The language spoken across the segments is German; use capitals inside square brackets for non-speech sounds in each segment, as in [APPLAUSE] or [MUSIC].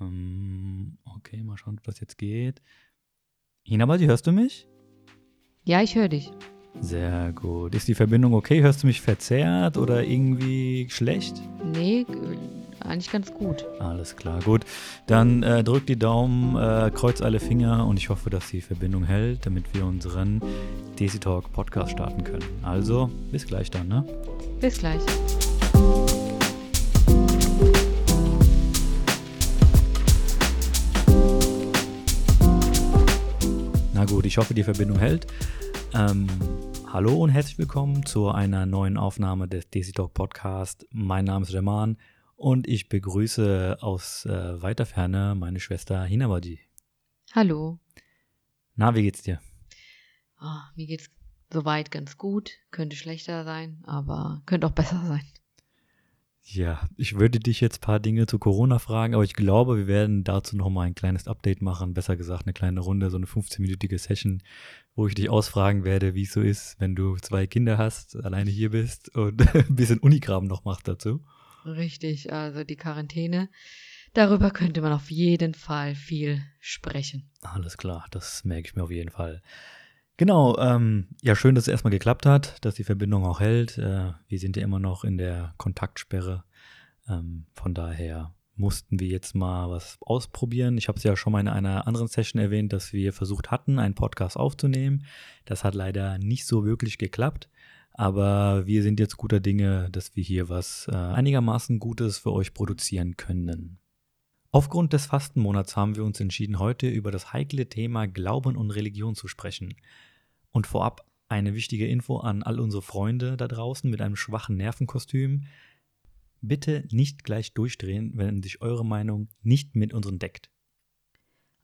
Ähm, okay, mal schauen, ob das jetzt geht. Hinabadi, hörst du mich? Ja, ich höre dich. Sehr gut. Ist die Verbindung okay? Hörst du mich verzerrt oder irgendwie schlecht? Nee, eigentlich ganz gut. Alles klar, gut. Dann äh, drück die Daumen, äh, kreuz alle Finger und ich hoffe, dass die Verbindung hält, damit wir unseren Desi Talk Podcast starten können. Also, bis gleich dann, ne? Bis gleich. Na gut, ich hoffe, die Verbindung hält. Ähm, hallo und herzlich willkommen zu einer neuen Aufnahme des Desi Talk Podcast. Mein Name ist Reman und ich begrüße aus äh, weiter Ferne meine Schwester Hinabadi. Hallo. Na, wie geht's dir? Oh, mir geht's soweit ganz gut. Könnte schlechter sein, aber könnte auch besser sein. Ja, ich würde dich jetzt ein paar Dinge zu Corona fragen, aber ich glaube, wir werden dazu nochmal ein kleines Update machen. Besser gesagt, eine kleine Runde, so eine 15-minütige Session, wo ich dich ausfragen werde, wie es so ist, wenn du zwei Kinder hast, alleine hier bist und [LAUGHS] ein bisschen Unikram noch machst dazu. Richtig, also die Quarantäne. Darüber könnte man auf jeden Fall viel sprechen. Alles klar, das merke ich mir auf jeden Fall. Genau, ähm, ja, schön, dass es erstmal geklappt hat, dass die Verbindung auch hält. Äh, wir sind ja immer noch in der Kontaktsperre. Ähm, von daher mussten wir jetzt mal was ausprobieren. Ich habe es ja schon mal in einer anderen Session erwähnt, dass wir versucht hatten, einen Podcast aufzunehmen. Das hat leider nicht so wirklich geklappt. Aber wir sind jetzt guter Dinge, dass wir hier was äh, einigermaßen Gutes für euch produzieren können. Aufgrund des Fastenmonats haben wir uns entschieden, heute über das heikle Thema Glauben und Religion zu sprechen. Und vorab eine wichtige Info an all unsere Freunde da draußen mit einem schwachen Nervenkostüm. Bitte nicht gleich durchdrehen, wenn sich eure Meinung nicht mit unseren deckt.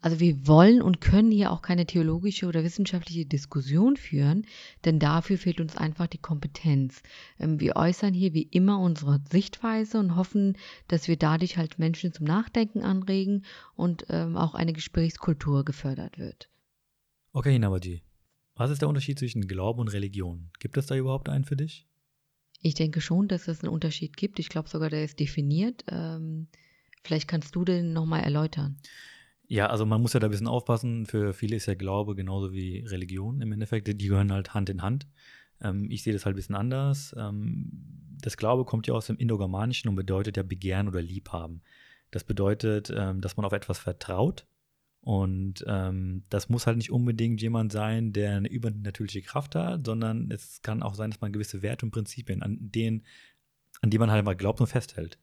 Also wir wollen und können hier auch keine theologische oder wissenschaftliche Diskussion führen, denn dafür fehlt uns einfach die Kompetenz. Ähm, wir äußern hier wie immer unsere Sichtweise und hoffen, dass wir dadurch halt Menschen zum Nachdenken anregen und ähm, auch eine Gesprächskultur gefördert wird. Okay, Nabaji. Was ist der Unterschied zwischen Glauben und Religion? Gibt es da überhaupt einen für dich? Ich denke schon, dass es einen Unterschied gibt. Ich glaube sogar, der ist definiert. Ähm, vielleicht kannst du den nochmal erläutern. Ja, also man muss ja da ein bisschen aufpassen. Für viele ist ja Glaube genauso wie Religion im Endeffekt. Die gehören halt Hand in Hand. Ähm, ich sehe das halt ein bisschen anders. Ähm, das Glaube kommt ja aus dem Indogermanischen und bedeutet ja begehren oder liebhaben. Das bedeutet, ähm, dass man auf etwas vertraut und ähm, das muss halt nicht unbedingt jemand sein, der eine übernatürliche Kraft hat, sondern es kann auch sein, dass man gewisse Werte und Prinzipien, an denen, an die man halt mal glaubt und festhält.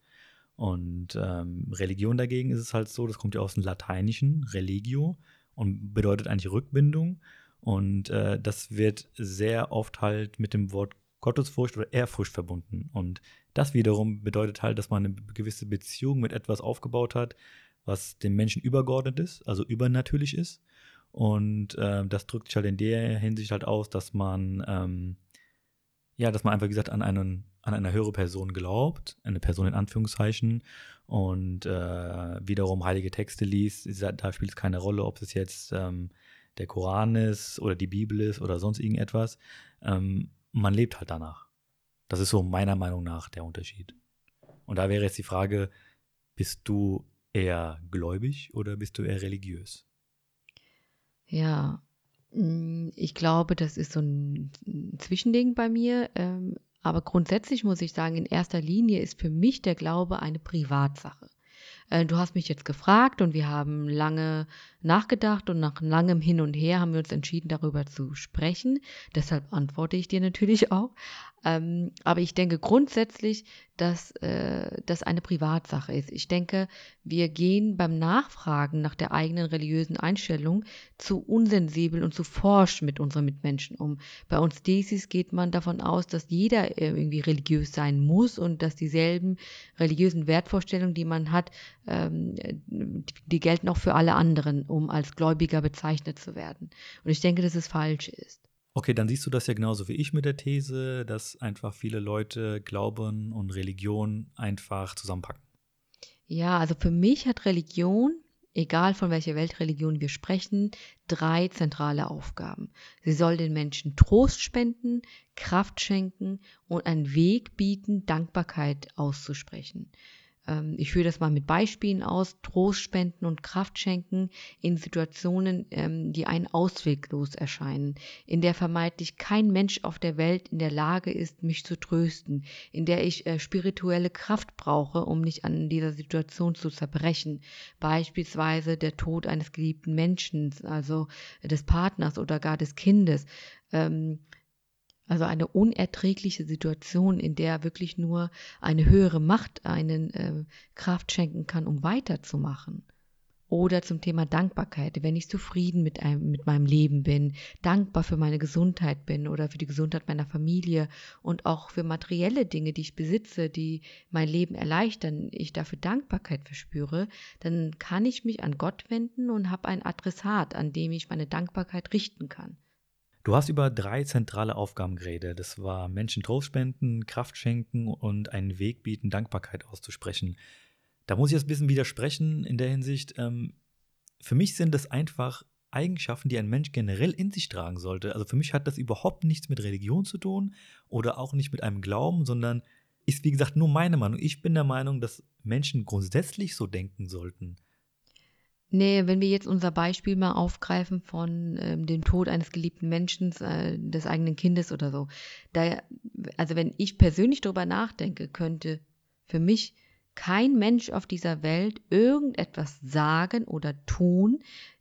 Und ähm, Religion dagegen ist es halt so, das kommt ja aus dem Lateinischen, religio, und bedeutet eigentlich Rückbindung. Und äh, das wird sehr oft halt mit dem Wort Gottesfurcht oder Ehrfurcht verbunden. Und das wiederum bedeutet halt, dass man eine gewisse Beziehung mit etwas aufgebaut hat, was dem Menschen übergeordnet ist, also übernatürlich ist. Und äh, das drückt sich halt in der Hinsicht halt aus, dass man, ähm, ja, dass man einfach, wie gesagt, an, einen, an eine höhere Person glaubt, eine Person in Anführungszeichen, und äh, wiederum heilige Texte liest. Da spielt es keine Rolle, ob es jetzt ähm, der Koran ist oder die Bibel ist oder sonst irgendetwas. Ähm, man lebt halt danach. Das ist so meiner Meinung nach der Unterschied. Und da wäre jetzt die Frage, bist du eher gläubig oder bist du eher religiös? Ja, mm, ich glaube, das ist so ein Zwischending bei mir. Ähm, aber grundsätzlich muss ich sagen, in erster Linie ist für mich der Glaube eine Privatsache. Äh, du hast mich jetzt gefragt und wir haben lange nachgedacht und nach langem Hin und Her haben wir uns entschieden, darüber zu sprechen. Deshalb antworte ich dir natürlich auch. Ähm, aber ich denke grundsätzlich, dass äh, das eine Privatsache ist. Ich denke, wir gehen beim Nachfragen nach der eigenen religiösen Einstellung zu unsensibel und zu forsch mit unseren Mitmenschen um. Bei uns Desis geht man davon aus, dass jeder äh, irgendwie religiös sein muss und dass dieselben religiösen Wertvorstellungen, die man hat, ähm, die gelten auch für alle anderen, um als Gläubiger bezeichnet zu werden. Und ich denke, dass es falsch ist. Okay, dann siehst du das ja genauso wie ich mit der These, dass einfach viele Leute Glauben und Religion einfach zusammenpacken. Ja, also für mich hat Religion, egal von welcher Weltreligion wir sprechen, drei zentrale Aufgaben. Sie soll den Menschen Trost spenden, Kraft schenken und einen Weg bieten, Dankbarkeit auszusprechen. Ähm, ich führe das mal mit Beispielen aus. Trost spenden und Kraft schenken in Situationen, ähm, die einen ausweglos erscheinen, in der vermeintlich kein Mensch auf der Welt in der Lage ist, mich zu trösten, in der ich äh, spirituelle Kraft brauche, um nicht an dieser Situation zu zerbrechen. Beispielsweise der Tod eines geliebten Menschen, also des Partners oder gar des Kindes. Ähm, also eine unerträgliche Situation, in der wirklich nur eine höhere Macht einen äh, Kraft schenken kann, um weiterzumachen. Oder zum Thema Dankbarkeit, wenn ich zufrieden mit, einem, mit meinem Leben bin, dankbar für meine Gesundheit bin oder für die Gesundheit meiner Familie und auch für materielle Dinge, die ich besitze, die mein Leben erleichtern, ich dafür Dankbarkeit verspüre, dann kann ich mich an Gott wenden und habe ein Adressat, an dem ich meine Dankbarkeit richten kann. Du hast über drei zentrale Aufgaben geredet. Das war Menschen Trost spenden, Kraft schenken und einen Weg bieten, Dankbarkeit auszusprechen. Da muss ich jetzt ein bisschen widersprechen in der Hinsicht. Ähm, für mich sind das einfach Eigenschaften, die ein Mensch generell in sich tragen sollte. Also für mich hat das überhaupt nichts mit Religion zu tun oder auch nicht mit einem Glauben, sondern ist wie gesagt nur meine Meinung. Ich bin der Meinung, dass Menschen grundsätzlich so denken sollten. Nee, wenn wir jetzt unser Beispiel mal aufgreifen von ähm, dem Tod eines geliebten Menschen, äh, des eigenen Kindes oder so. Da, also wenn ich persönlich darüber nachdenke, könnte für mich kein Mensch auf dieser Welt irgendetwas sagen oder tun,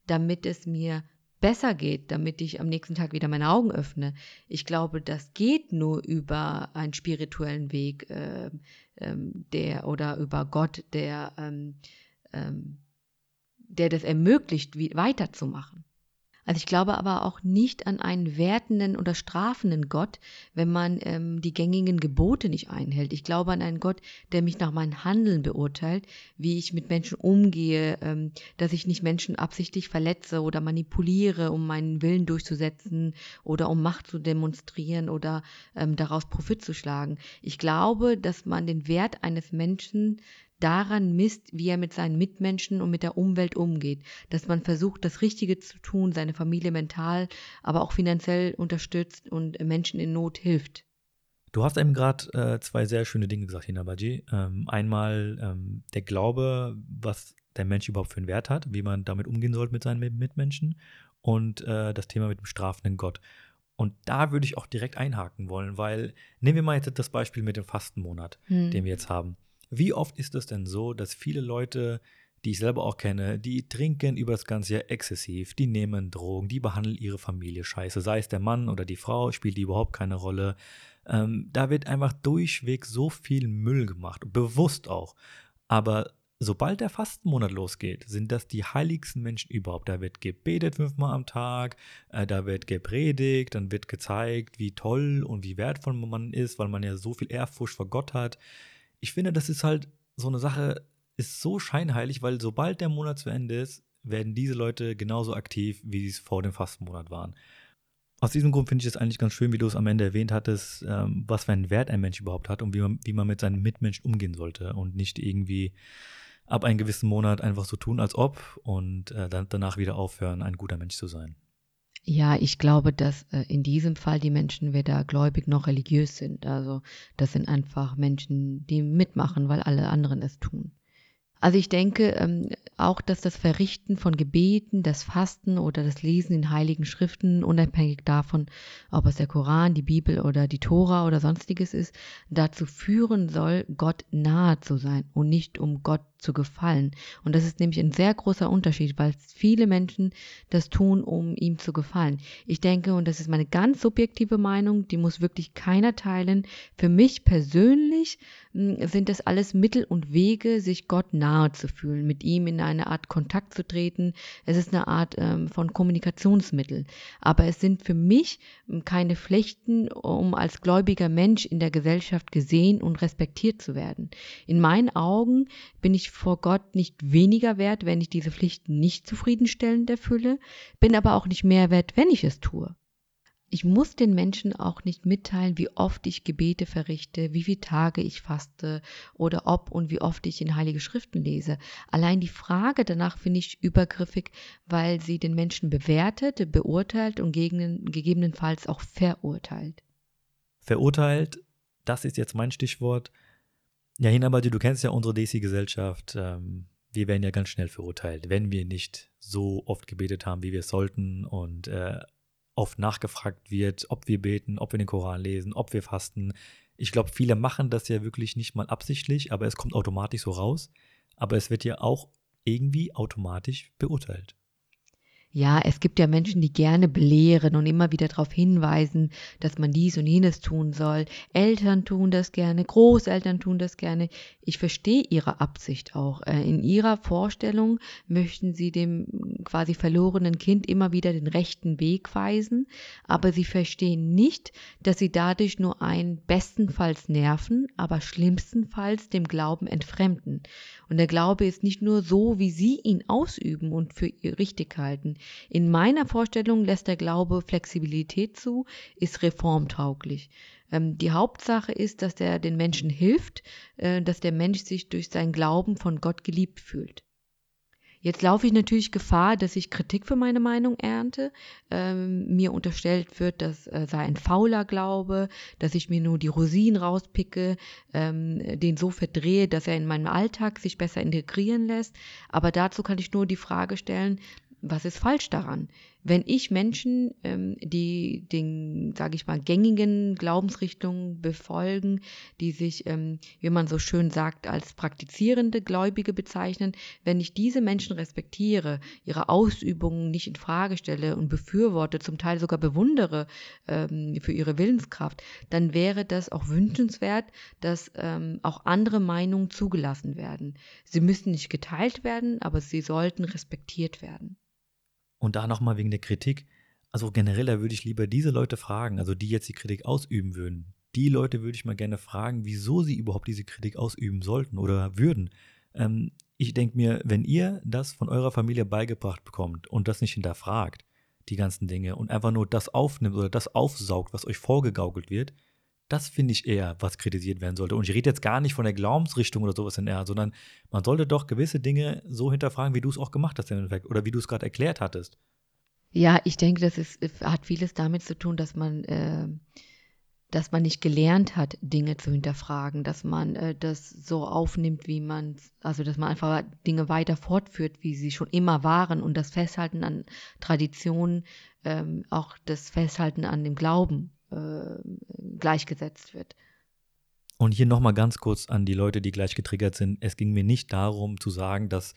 damit es mir besser geht, damit ich am nächsten Tag wieder meine Augen öffne. Ich glaube, das geht nur über einen spirituellen Weg, äh, äh, der oder über Gott, der ähm, ähm, der das ermöglicht, weiterzumachen. Also ich glaube aber auch nicht an einen wertenden oder strafenden Gott, wenn man ähm, die gängigen Gebote nicht einhält. Ich glaube an einen Gott, der mich nach meinem Handeln beurteilt, wie ich mit Menschen umgehe, ähm, dass ich nicht Menschen absichtlich verletze oder manipuliere, um meinen Willen durchzusetzen oder um Macht zu demonstrieren oder ähm, daraus Profit zu schlagen. Ich glaube, dass man den Wert eines Menschen daran misst, wie er mit seinen Mitmenschen und mit der Umwelt umgeht, dass man versucht, das Richtige zu tun, seine Familie mental, aber auch finanziell unterstützt und Menschen in Not hilft. Du hast eben gerade äh, zwei sehr schöne Dinge gesagt, Hinabaji. Ähm, einmal ähm, der Glaube, was der Mensch überhaupt für einen Wert hat, wie man damit umgehen sollte mit seinen Mitmenschen und äh, das Thema mit dem strafenden Gott. Und da würde ich auch direkt einhaken wollen, weil nehmen wir mal jetzt das Beispiel mit dem Fastenmonat, hm. den wir jetzt haben. Wie oft ist es denn so, dass viele Leute, die ich selber auch kenne, die trinken über das ganze Jahr exzessiv, die nehmen Drogen, die behandeln ihre Familie scheiße, sei es der Mann oder die Frau, spielt die überhaupt keine Rolle. Ähm, da wird einfach durchweg so viel Müll gemacht, bewusst auch. Aber sobald der Fastenmonat losgeht, sind das die heiligsten Menschen überhaupt. Da wird gebetet fünfmal am Tag, äh, da wird gepredigt, dann wird gezeigt, wie toll und wie wertvoll man ist, weil man ja so viel Ehrfurcht vor Gott hat ich finde, das ist halt so eine Sache, ist so scheinheilig, weil sobald der Monat zu Ende ist, werden diese Leute genauso aktiv, wie sie es vor dem Fastenmonat waren. Aus diesem Grund finde ich es eigentlich ganz schön, wie du es am Ende erwähnt hattest, ähm, was für einen Wert ein Mensch überhaupt hat und wie man, wie man mit seinen Mitmenschen umgehen sollte und nicht irgendwie ab einem gewissen Monat einfach so tun, als ob und äh, dann danach wieder aufhören, ein guter Mensch zu sein. Ja, ich glaube, dass äh, in diesem Fall die Menschen weder gläubig noch religiös sind. Also das sind einfach Menschen, die mitmachen, weil alle anderen es tun. Also ich denke ähm, auch, dass das Verrichten von Gebeten, das Fasten oder das Lesen in heiligen Schriften, unabhängig davon, ob es der Koran, die Bibel oder die Tora oder sonstiges ist, dazu führen soll, Gott nahe zu sein und nicht um Gott zu gefallen. Und das ist nämlich ein sehr großer Unterschied, weil viele Menschen das tun, um ihm zu gefallen. Ich denke, und das ist meine ganz subjektive Meinung, die muss wirklich keiner teilen. Für mich persönlich hm, sind das alles Mittel und Wege, sich Gott nahe zu fühlen, mit ihm in eine Art Kontakt zu treten. Es ist eine Art ähm, von Kommunikationsmittel. Aber es sind für mich hm, keine Pflichten, um als gläubiger Mensch in der Gesellschaft gesehen und respektiert zu werden. In meinen Augen bin ich vor Gott nicht weniger wert, wenn ich diese Pflichten nicht zufriedenstellend erfülle, bin aber auch nicht mehr wert, wenn ich es tue. Ich muss den Menschen auch nicht mitteilen, wie oft ich Gebete verrichte, wie viele Tage ich faste oder ob und wie oft ich in Heilige Schriften lese. Allein die Frage danach finde ich übergriffig, weil sie den Menschen bewertet, beurteilt und gegebenenfalls auch verurteilt. Verurteilt, das ist jetzt mein Stichwort. Ja, Hinabadi, du kennst ja unsere DC-Gesellschaft. Ähm, wir werden ja ganz schnell verurteilt, wenn wir nicht so oft gebetet haben, wie wir es sollten und äh, oft nachgefragt wird, ob wir beten, ob wir den Koran lesen, ob wir fasten. Ich glaube, viele machen das ja wirklich nicht mal absichtlich, aber es kommt automatisch so raus. Aber es wird ja auch irgendwie automatisch beurteilt. Ja, es gibt ja Menschen, die gerne belehren und immer wieder darauf hinweisen, dass man dies und jenes tun soll. Eltern tun das gerne, Großeltern tun das gerne. Ich verstehe ihre Absicht auch. Äh, in ihrer Vorstellung möchten sie dem quasi verlorenen Kind immer wieder den rechten Weg weisen, aber sie verstehen nicht, dass sie dadurch nur einen bestenfalls nerven, aber schlimmstenfalls dem Glauben entfremden. Und der Glaube ist nicht nur so, wie sie ihn ausüben und für richtig halten. In meiner Vorstellung lässt der Glaube Flexibilität zu, ist reformtauglich. Ähm, die Hauptsache ist, dass er den Menschen hilft, äh, dass der Mensch sich durch seinen Glauben von Gott geliebt fühlt. Jetzt laufe ich natürlich Gefahr, dass ich Kritik für meine Meinung ernte. Ähm, mir unterstellt wird, das äh, sei ein fauler Glaube, dass ich mir nur die Rosinen rauspicke, ähm, den so verdrehe, dass er in meinem Alltag sich besser integrieren lässt. Aber dazu kann ich nur die Frage stellen, was ist falsch daran? Wenn ich Menschen, ähm, die den, sage ich mal, gängigen Glaubensrichtungen befolgen, die sich, ähm, wie man so schön sagt, als praktizierende Gläubige bezeichnen, wenn ich diese Menschen respektiere, ihre Ausübungen nicht in Frage stelle und befürworte, zum Teil sogar bewundere ähm, für ihre Willenskraft, dann wäre das auch wünschenswert, dass ähm, auch andere Meinungen zugelassen werden. Sie müssen nicht geteilt werden, aber sie sollten respektiert werden. Und da nochmal wegen der Kritik. Also generell, da würde ich lieber diese Leute fragen, also die jetzt die Kritik ausüben würden. Die Leute würde ich mal gerne fragen, wieso sie überhaupt diese Kritik ausüben sollten oder würden. Ähm, ich denke mir, wenn ihr das von eurer Familie beigebracht bekommt und das nicht hinterfragt, die ganzen Dinge, und einfach nur das aufnimmt oder das aufsaugt, was euch vorgegaukelt wird, das finde ich eher, was kritisiert werden sollte. Und ich rede jetzt gar nicht von der Glaubensrichtung oder sowas in der, sondern man sollte doch gewisse Dinge so hinterfragen, wie du es auch gemacht hast im Endeffekt oder wie du es gerade erklärt hattest. Ja, ich denke, das ist, hat vieles damit zu tun, dass man, äh, dass man nicht gelernt hat, Dinge zu hinterfragen, dass man äh, das so aufnimmt, wie man, also dass man einfach Dinge weiter fortführt, wie sie schon immer waren und das Festhalten an Traditionen, ähm, auch das Festhalten an dem Glauben äh, gleichgesetzt wird. Und hier nochmal ganz kurz an die Leute, die gleich getriggert sind. Es ging mir nicht darum zu sagen, dass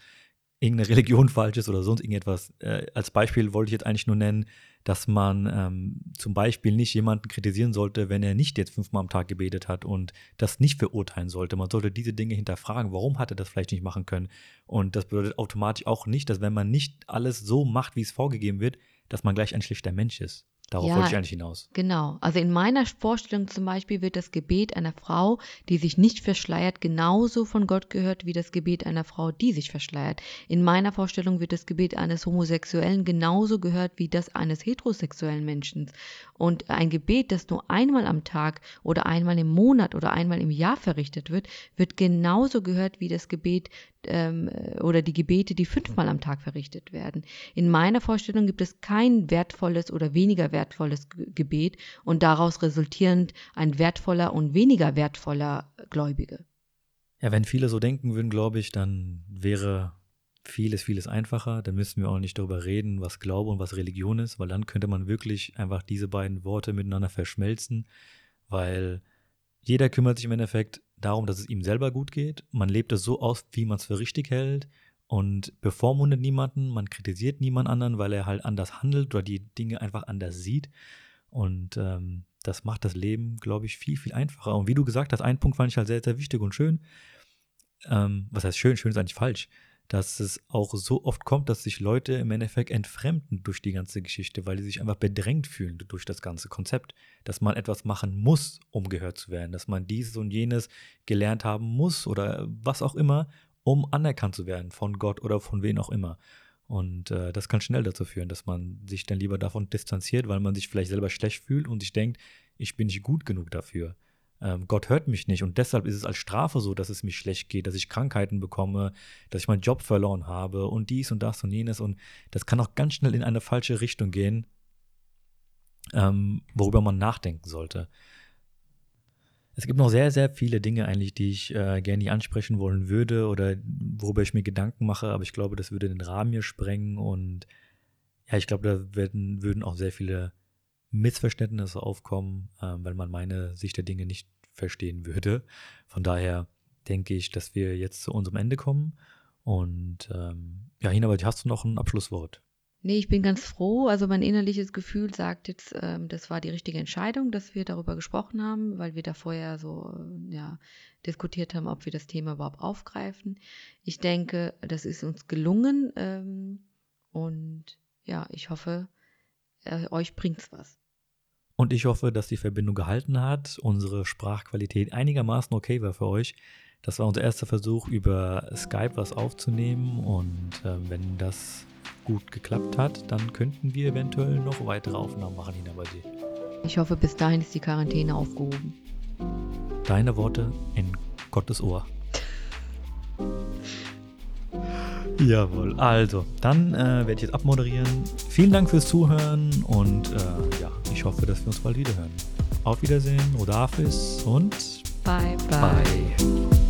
irgendeine Religion [LAUGHS] falsch ist oder sonst irgendetwas. Äh, als Beispiel wollte ich jetzt eigentlich nur nennen, dass man ähm, zum Beispiel nicht jemanden kritisieren sollte, wenn er nicht jetzt fünfmal am Tag gebetet hat und das nicht verurteilen sollte. Man sollte diese Dinge hinterfragen. Warum hat er das vielleicht nicht machen können? Und das bedeutet automatisch auch nicht, dass wenn man nicht alles so macht, wie es vorgegeben wird, dass man gleich ein schlechter Mensch ist. Darauf ja, wollte ich eigentlich hinaus. Genau. Also in meiner Vorstellung zum Beispiel wird das Gebet einer Frau, die sich nicht verschleiert, genauso von Gott gehört wie das Gebet einer Frau, die sich verschleiert. In meiner Vorstellung wird das Gebet eines Homosexuellen genauso gehört wie das eines heterosexuellen Menschen. Und ein Gebet, das nur einmal am Tag oder einmal im Monat oder einmal im Jahr verrichtet wird, wird genauso gehört wie das Gebet ähm, oder die Gebete, die fünfmal am Tag verrichtet werden. In meiner Vorstellung gibt es kein wertvolles oder weniger wertvolles Gebet und daraus resultierend ein wertvoller und weniger wertvoller Gläubige. Ja, wenn viele so denken würden, glaube ich, dann wäre vieles, vieles einfacher. Dann müssten wir auch nicht darüber reden, was Glaube und was Religion ist, weil dann könnte man wirklich einfach diese beiden Worte miteinander verschmelzen, weil jeder kümmert sich im Endeffekt darum, dass es ihm selber gut geht. Man lebt es so aus, wie man es für richtig hält und bevormundet niemanden, man kritisiert niemand anderen, weil er halt anders handelt oder die Dinge einfach anders sieht. Und ähm, das macht das Leben, glaube ich, viel, viel einfacher. Und wie du gesagt hast, ein Punkt fand ich halt sehr, sehr wichtig und schön. Ähm, was heißt schön? Schön ist eigentlich falsch dass es auch so oft kommt, dass sich Leute im Endeffekt entfremden durch die ganze Geschichte, weil sie sich einfach bedrängt fühlen durch das ganze Konzept, dass man etwas machen muss, um gehört zu werden, dass man dieses und jenes gelernt haben muss oder was auch immer, um anerkannt zu werden von Gott oder von wem auch immer. Und äh, das kann schnell dazu führen, dass man sich dann lieber davon distanziert, weil man sich vielleicht selber schlecht fühlt und sich denkt, ich bin nicht gut genug dafür Gott hört mich nicht. Und deshalb ist es als Strafe so, dass es mich schlecht geht, dass ich Krankheiten bekomme, dass ich meinen Job verloren habe und dies und das und jenes. Und das kann auch ganz schnell in eine falsche Richtung gehen, ähm, worüber man nachdenken sollte. Es gibt noch sehr, sehr viele Dinge eigentlich, die ich äh, gerne ansprechen wollen würde oder worüber ich mir Gedanken mache, aber ich glaube, das würde den Rahmen hier sprengen. Und ja, ich glaube, da werden, würden auch sehr viele Missverständnisse aufkommen, äh, weil man meine Sicht der Dinge nicht verstehen würde. Von daher denke ich, dass wir jetzt zu unserem Ende kommen. Und ähm, ja, Hina, hast du noch ein Abschlusswort? Nee, ich bin ganz froh. Also mein innerliches Gefühl sagt jetzt, ähm, das war die richtige Entscheidung, dass wir darüber gesprochen haben, weil wir da vorher so äh, ja, diskutiert haben, ob wir das Thema überhaupt aufgreifen. Ich denke, das ist uns gelungen ähm, und ja, ich hoffe, äh, euch es was. Und ich hoffe, dass die Verbindung gehalten hat, unsere Sprachqualität einigermaßen okay war für euch. Das war unser erster Versuch, über Skype was aufzunehmen und äh, wenn das gut geklappt hat, dann könnten wir eventuell noch weitere Aufnahmen machen, Hina, bei dir. Ich hoffe, bis dahin ist die Quarantäne aufgehoben. Deine Worte in Gottes Ohr. Jawohl, also, dann äh, werde ich jetzt abmoderieren. Vielen Dank fürs Zuhören und äh, ja, ich hoffe, dass wir uns bald wieder hören. Auf Wiedersehen, Rodafis und bye bye. bye.